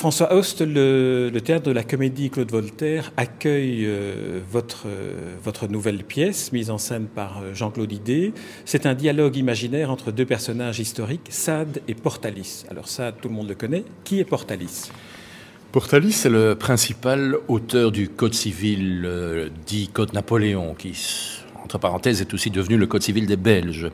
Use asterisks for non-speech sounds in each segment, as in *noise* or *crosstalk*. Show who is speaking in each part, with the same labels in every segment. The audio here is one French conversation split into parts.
Speaker 1: François Host, le, théâtre de la comédie Claude Voltaire accueille euh, votre, euh, votre nouvelle pièce mise en scène par euh, Jean-Claude Idé. C'est un dialogue imaginaire entre deux personnages historiques, Sade et Portalis. Alors Sade, tout le monde le connaît. Qui est Portalis?
Speaker 2: Portalis est le principal auteur du Code civil dit Code Napoléon, qui, entre parenthèses, est aussi devenu le Code civil des Belges.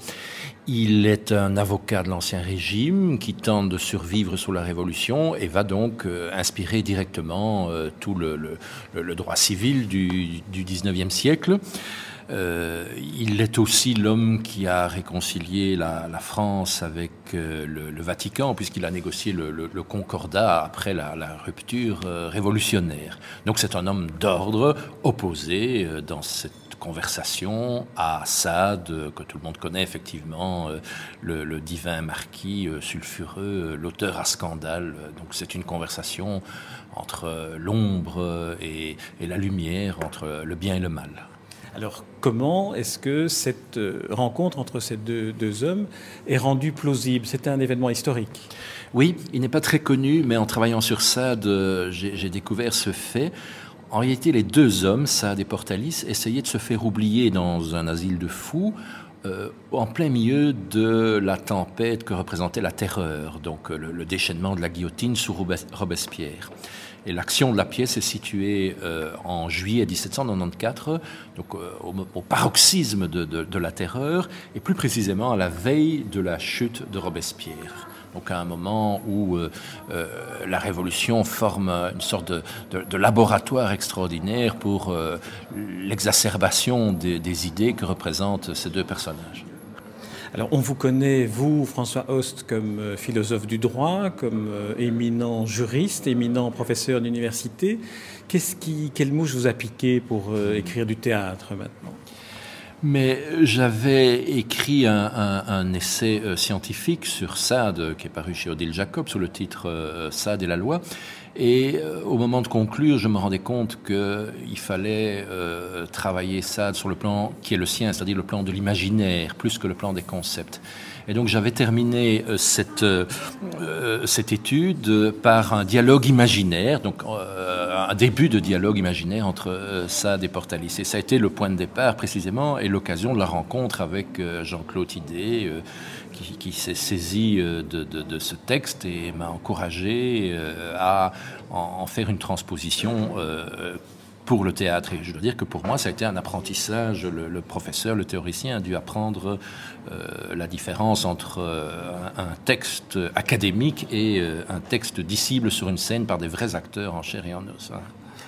Speaker 2: Il est un avocat de l'Ancien Régime qui tente de survivre sous la Révolution et va donc euh, inspirer directement euh, tout le, droit civil du, du 19e siècle. Euh, il est aussi l'homme qui a réconcilié la, France avec le, Vatican, puisqu'il a négocié le, concordat après la, la rupture révolutionnaire. Donc c'est un homme d'ordre opposé dans cette conversation à Sade, que tout le monde connaît effectivement, euh, le, divin marquis euh, sulfureux, l'auteur à scandale. Donc c'est une conversation entre l'ombre et, la lumière, entre le bien et le mal.
Speaker 1: Alors comment est-ce que cette euh, rencontre entre ces deux, deux hommes est rendue plausible? C'était un événement historique.
Speaker 2: Oui, il n'est pas très connu, mais en travaillant sur Sade, j'ai découvert ce fait. En réalité, les deux hommes, Saad et Portalis, essayaient de se faire oublier dans un asile de fous euh, en plein milieu de la tempête que représentait la terreur, donc euh, le, déchaînement de la guillotine sous Robespierre. Et l'action de la pièce est située euh, en juillet 1794, donc au, paroxysme de, la terreur, et plus précisément à la veille de la chute de Robespierre donc à un moment où euh, euh, la Révolution forme une sorte de, laboratoire extraordinaire pour euh, l'exacerbation des, idées que représentent ces deux personnages.
Speaker 1: Alors, on vous connaît, vous, François Host, comme philosophe du droit, comme éminent juriste, éminent professeur d'université. Qu'est-ce qui, quelle mouche vous a piqué pour écrire du théâtre maintenant?
Speaker 2: Mais j'avais écrit un, essai euh, scientifique sur Sade, qui est paru chez Odile Jacob, sous le titre euh, Sade et la loi. Et euh, au moment de conclure, je me rendais compte qu'il fallait travailler Sade sur le plan qui est le sien, c'est-à-dire le plan de l'imaginaire, plus que le plan des concepts. Et donc j'avais terminé euh, cette, euh, euh, cette étude par un dialogue imaginaire, donc un début de dialogue imaginaire entre Sade et Portalis. Et ça a été le point de départ précisément et l'occasion de la rencontre avec Jean-Claude Idé, qui, qui s'est saisi de, ce texte et m'a encouragé à en, faire une transposition pour le théâtre. Et je dois dire que pour moi, ça a été un apprentissage. Le, professeur, le théoricien a dû apprendre euh, la différence entre euh, un, texte académique et euh, un texte dissible sur une scène par des vrais acteurs en chair et en os. Hein.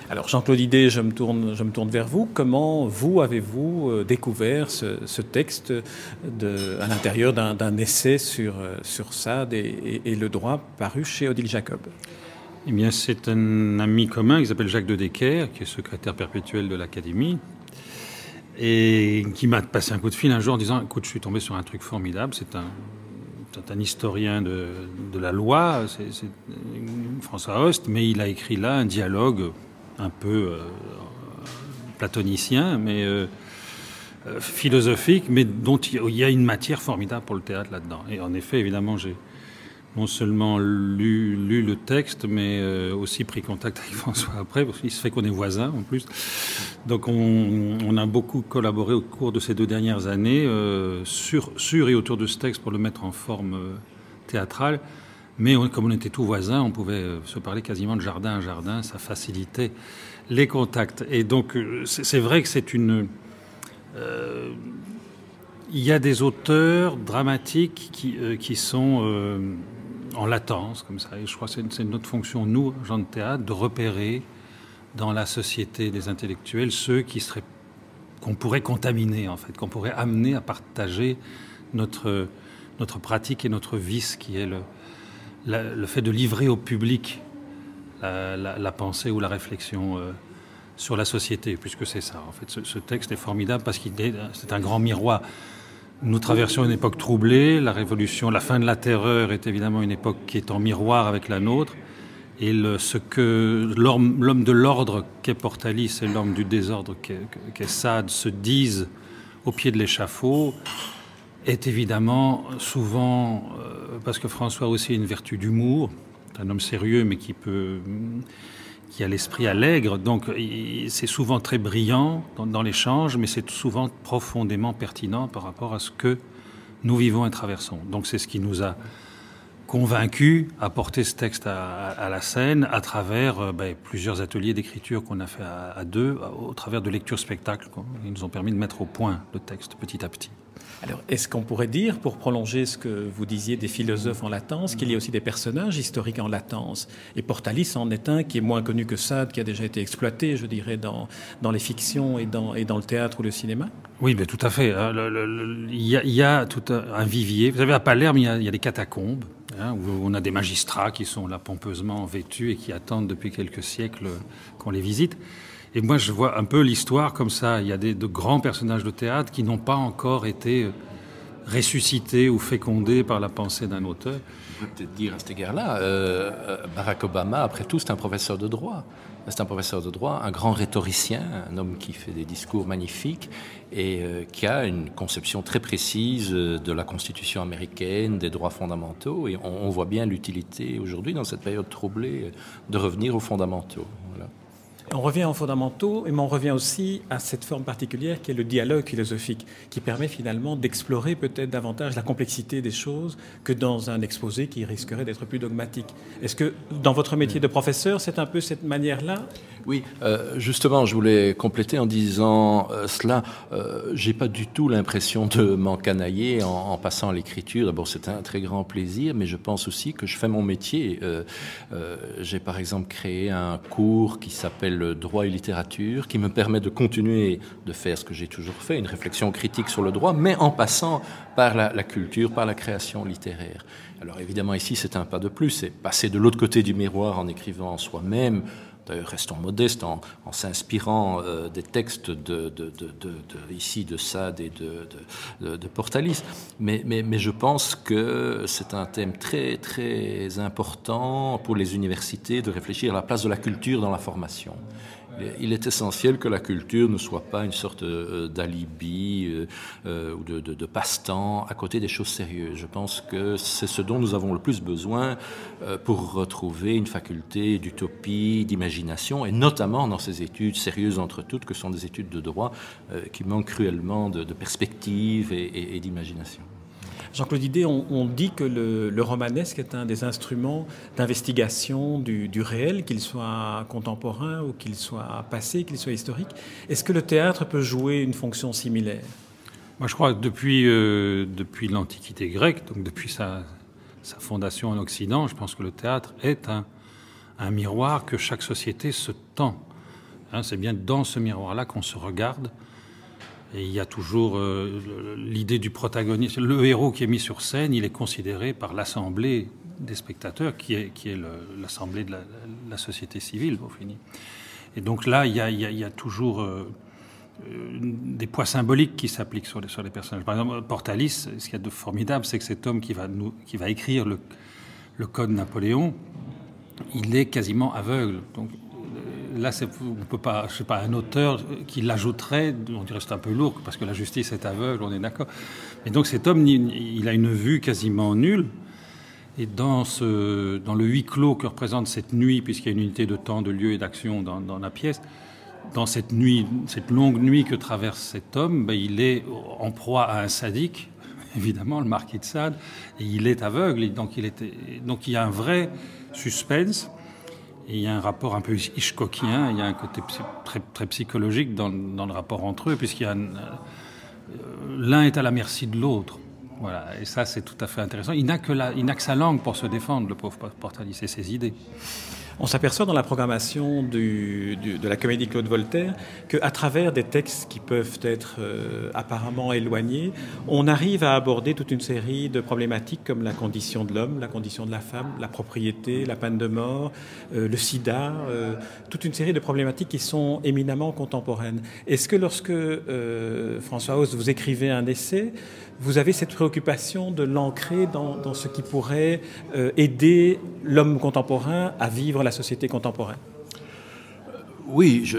Speaker 1: Alors Jean-Claude Idé, je me, tourne, vers vous. Comment vous avez-vous découvert ce, texte à l'intérieur d'un essai sur, sur Sade et, le droit paru chez Odile Jacob?
Speaker 3: Eh bien, c'est un ami commun qui s'appelle Jacques de Decker, qui est secrétaire perpétuel de l'Académie, et qui m'a passé un coup de fil un jour en disant Écoute, je suis tombé sur un truc formidable. C'est un, historien de, de la loi, c'est François Host, mais il a écrit là un dialogue un peu euh, platonicien, mais euh, euh, philosophique, mais dont il y a une matière formidable pour le théâtre là-dedans. Et en effet, évidemment, j'ai non seulement lu, lu le texte, mais euh, aussi pris contact avec *laughs* François après, parce qu'il se fait qu'on est voisins en plus. Donc on, a beaucoup collaboré au cours de ces deux dernières années euh, sur, sur et autour de ce texte pour le mettre en forme euh, théâtrale. Mais comme on était tous voisins, on pouvait se parler quasiment de jardin à jardin, ça facilitait les contacts. Et donc c'est vrai que c'est une... il y a des auteurs dramatiques qui, qui sont en latence, comme ça. Et je crois que c'est notre fonction, nous, gens de théâtre, de repérer dans la société des intellectuels ceux qui seraient qu'on pourrait contaminer, en fait, qu'on pourrait amener à partager notre, notre pratique et notre vice, qui est le, le fait de livrer au public la, pensée ou la réflexion euh, sur la société, puisque c'est ça. En fait, ce, ce, texte est formidable parce qu'il c'est un grand miroir. Nous traversons une époque troublée. La révolution, la fin de la terreur est évidemment une époque qui est en miroir avec la nôtre. Et ce que l'homme de l'ordre qu'est Portalis et l'homme du désordre qu'est Sade se disent au pied de l'échafaud est évidemment souvent, euh, parce que François a aussi une vertu d'humour, un homme sérieux, mais qui peut qui a l'esprit allègre. Donc c'est souvent très brillant dans, l'échange, mais c'est souvent profondément pertinent par rapport à ce que nous vivons et traversons. Donc c'est ce qui nous a convaincus à porter ce texte à, la scène à travers euh, ben, plusieurs ateliers d'écriture qu'on a fait à, deux, au travers de lectures spectacles. Ils nous ont permis de mettre au point le texte petit à petit.
Speaker 1: Alors, est-ce qu'on pourrait dire, pour prolonger ce que vous disiez des philosophes en latence, qu'il y a aussi des personnages historiques en latence? Et Portalis en est un qui est moins connu que Sade, qui a déjà été exploité, je dirais, dans, dans les fictions et dans, et dans le théâtre ou le cinéma?
Speaker 3: Oui, mais tout à fait. Hein. Il y, a, tout un vivier. Vous savez, à Palerme, il y a, des catacombes, hein, où on a des magistrats qui sont là pompeusement vêtus et qui attendent depuis quelques siècles qu'on les visite. Et moi, je vois un peu l'histoire comme ça. Il y a des, de grands personnages de théâtre qui n'ont pas encore été euh, ressuscités ou fécondés par la pensée d'un auteur.
Speaker 2: Je peux peut-être dire à cet égard-là, euh, euh, Barack Obama, après tout, c'est un professeur de droit. C'est un professeur de droit, un grand rhétoricien, un homme qui fait des discours magnifiques et qui a une conception très précise de la Constitution américaine, des droits fondamentaux. Et on, on voit bien l'utilité aujourd'hui, dans cette période troublée, de revenir aux fondamentaux. Voilà.
Speaker 1: On revient aux fondamentaux, mais on revient aussi à cette forme particulière qui est le dialogue philosophique, qui permet finalement d'explorer peut-être davantage la complexité des choses que dans un exposé qui risquerait d'être plus dogmatique. Est-ce que dans votre métier de professeur, c'est un peu cette manière-là?
Speaker 2: Oui, euh, justement, je voulais compléter en disant euh, cela. Euh, J'ai pas du tout l'impression de m'encanailler en, en passant à l'écriture. D'abord, c'est un très grand plaisir, mais je pense aussi que je fais mon métier. Euh, j'ai par exemple créé un cours qui s'appelle le droit et littérature, qui me permet de continuer de faire ce que j'ai toujours fait, une réflexion critique sur le droit, mais en passant par la, culture, par la création littéraire. Alors évidemment ici c'est un pas de plus, c'est passer de l'autre côté du miroir en écrivant soi-même, restons modestes en, s'inspirant euh, des textes de, ici de Sade et de, Portalis. Mais, mais, mais, je pense que c'est un thème très très important pour les universités de réfléchir à la place de la culture dans la formation il est essentiel que la culture ne soit pas une sorte euh, d'alibi euh, euh, ou de, passe-temps à côté des choses sérieuses. Je pense que c'est ce dont nous avons le plus besoin pour retrouver une faculté d'utopie, d'imagination, et notamment dans ces études sérieuses entre toutes que sont des études de droit qui manquent cruellement de, perspective et d'imagination.
Speaker 1: Jean-Claude Idé, on, dit que le, romanesque est un des instruments d'investigation du, réel, qu'il soit contemporain ou qu'il soit passé, qu'il soit historique. Est-ce que le théâtre peut jouer une fonction similaire?
Speaker 3: Moi, je crois que depuis, euh, depuis l'Antiquité grecque, donc depuis sa, fondation en Occident, je pense que le théâtre est un, miroir que chaque société se tend. Hein, c'est bien dans ce miroir-là qu'on se regarde il y a toujours euh, l'idée du protagoniste. Le héros qui est mis sur scène, il est considéré par l'assemblée des spectateurs, qui est, qui est l'assemblée de la, société civile, au fini. Et donc là, il y a, il y a, toujours euh, euh, des poids symboliques qui s'appliquent sur les, sur les personnages. Par exemple, Portalis, ce qu'il y a de formidable, c'est que cet homme qui va, nous, qui va écrire le, le code Napoléon, il est quasiment aveugle. Là, on peut pas, je sais pas, un auteur qui l'ajouterait, on dirait c'est un peu lourd parce que la justice est aveugle, on est d'accord. Mais donc cet homme, il, a une vue quasiment nulle. Et dans, ce, dans le huis clos que représente cette nuit, puisqu'il y a une unité de temps, de lieu et d'action dans, la pièce, dans cette nuit, cette longue nuit que traverse cet homme, ben, il est en proie à un sadique, *laughs* évidemment, le marquis de Sade, et il est aveugle. donc, il était, donc il y a un vrai suspense il y a un rapport un peu Hitchcockien, il y a un côté très, très, psychologique dans, dans, le rapport entre eux, puisqu'il y a euh, l'un est à la merci de l'autre. Voilà, et ça c'est tout à fait intéressant. Il n'a que, que sa langue pour se défendre, le pauvre Portalis, et ses idées.
Speaker 1: On s'aperçoit dans la programmation de la comédie Claude Voltaire qu'à travers des textes qui peuvent être euh, apparemment éloignés, on arrive à aborder toute une série de problématiques comme la condition de l'homme, la condition de la femme, la propriété, la peine de mort, euh, le sida, euh, toute une série de problématiques qui sont éminemment contemporaines. Est-ce que lorsque François Hauss, vous écrivez un essai, vous avez cette préoccupation de l'ancrer dans, ce qui pourrait aider l'homme contemporain à vivre la société contemporaine?
Speaker 2: Oui, je,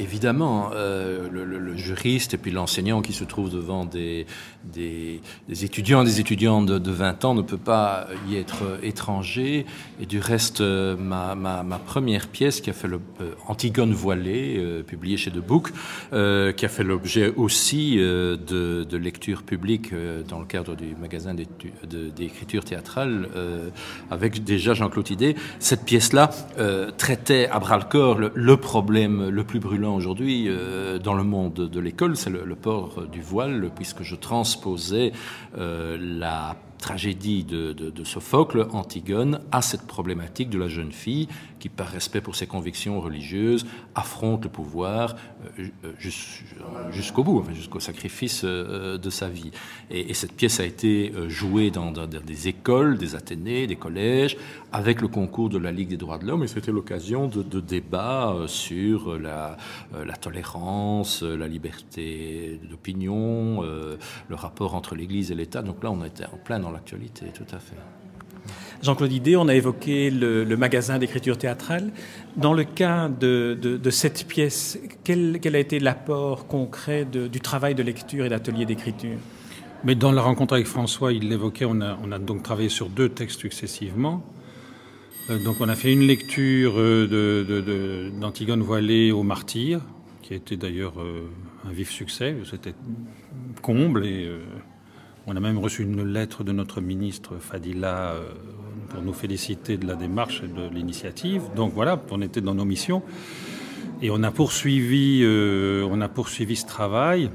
Speaker 2: évidemment, euh, le, juriste et puis l'enseignant qui se trouve devant des, des, étudiants, des étudiantes de, 20 ans ne peut pas y être étranger. Et du reste, euh, ma, ma, première pièce qui a fait le Antigone voilée, publiée chez De Book, qui a fait l'objet aussi de, de, lecture publique dans le cadre du magasin d'écriture théâtrale, avec déjà Jean-Claude Idé, cette pièce-là traitait à bras le corps le problème le plus brûlant aujourd'hui euh, dans le monde de l'école, c'est le, port du voile, puisque je transposais euh, la tragédie de, Sophocle, Antigone, à cette problématique de la jeune fille qui, par respect pour ses convictions religieuses, affronte le pouvoir euh, euh, jusqu'au bout, jusqu'au sacrifice euh, de sa vie. Et, cette pièce a été jouée dans, des écoles, des athénées, des collèges, avec le concours de la Ligue des droits de l'homme, et c'était l'occasion de, débats sur la, la, tolérance, la liberté d'opinion, le rapport entre l'Église et l'État. Donc là, on était en plein dans l'actualité, tout à fait.
Speaker 1: Jean-Claude Idé, on a évoqué le, magasin d'écriture théâtrale. Dans le cas de, cette pièce, quel, a été l'apport concret du travail de lecture et d'atelier d'écriture?
Speaker 3: Mais dans la rencontre avec François, il l'évoquait, on a, donc travaillé sur deux textes successivement. Euh, donc on a fait une lecture euh, d'Antigone Voilée au Martyr, qui a été d'ailleurs euh, un vif succès. C'était comble et on a même reçu une lettre de notre ministre Fadila euh, pour nous féliciter de la démarche et de l'initiative. Donc voilà, on était dans nos missions. Et on a poursuivi, euh, on a poursuivi ce travail.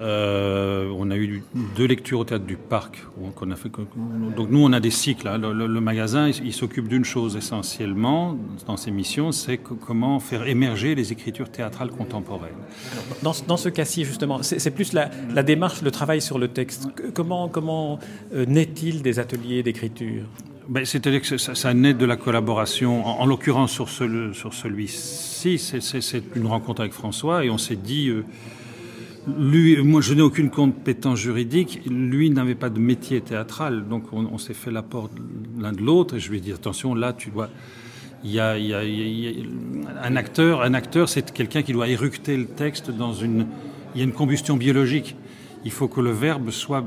Speaker 3: Euh, on a eu deux lectures au théâtre du Parc. qu'on a fait, donc nous, on a des cycles. Hein. Le, magasin, il, s'occupe d'une chose essentiellement dans ses missions, c'est comment faire émerger les écritures théâtrales contemporaines.
Speaker 1: Dans, dans ce cas-ci, justement, c'est plus la, démarche, le travail sur le texte. Comment, comment euh, naît-il des ateliers d'écriture?
Speaker 3: Ben, C'est-à-dire que ça, naît de la collaboration. En, l'occurrence, sur, ce, sur celui-ci, c'est une rencontre avec François et on s'est dit... Euh, lui, moi, je n'ai aucune compétence juridique. Lui n'avait pas de métier théâtral, donc on, s'est fait l'apport l'un de l'autre. Et je lui ai dit attention, là, tu dois. Il y a, un acteur. Un acteur, c'est quelqu'un qui doit éructer le texte dans une. Il y a une combustion biologique. Il faut que le verbe soit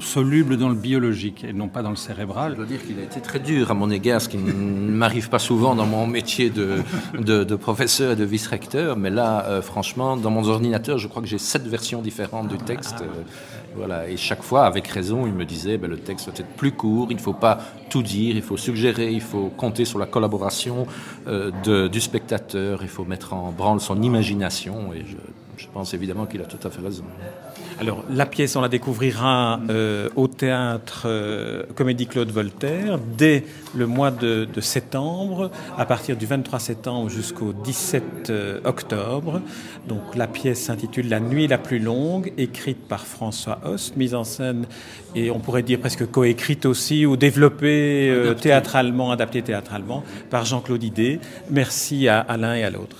Speaker 3: soluble dans le biologique et non pas dans le cérébral.
Speaker 2: Je dois dire qu'il a été très dur à mon égard, ce qui ne m'arrive pas souvent dans mon métier de, de, professeur et de vice-recteur. Mais là, euh, franchement, dans mon ordinateur, je crois que j'ai sept versions différentes du texte. Euh, voilà. Et chaque fois, avec raison, il me disait ben, le texte doit être plus court, il ne faut pas tout dire, il faut suggérer, il faut compter sur la collaboration euh, du spectateur, il faut mettre en branle son imagination. Je pense évidemment qu'il a tout à fait raison.
Speaker 1: Alors, la pièce, on la découvrira euh, au théâtre euh, Comédie Claude Voltaire dès le mois de, septembre, à partir du 23 septembre jusqu'au 17 euh, octobre. Donc, la pièce s'intitule La nuit la plus longue, écrite par François Host, mise en scène et on pourrait dire presque coécrite aussi ou développée théâtralement, adaptée théâtralement par Jean-Claude Idé. Merci à l'un et à l'autre.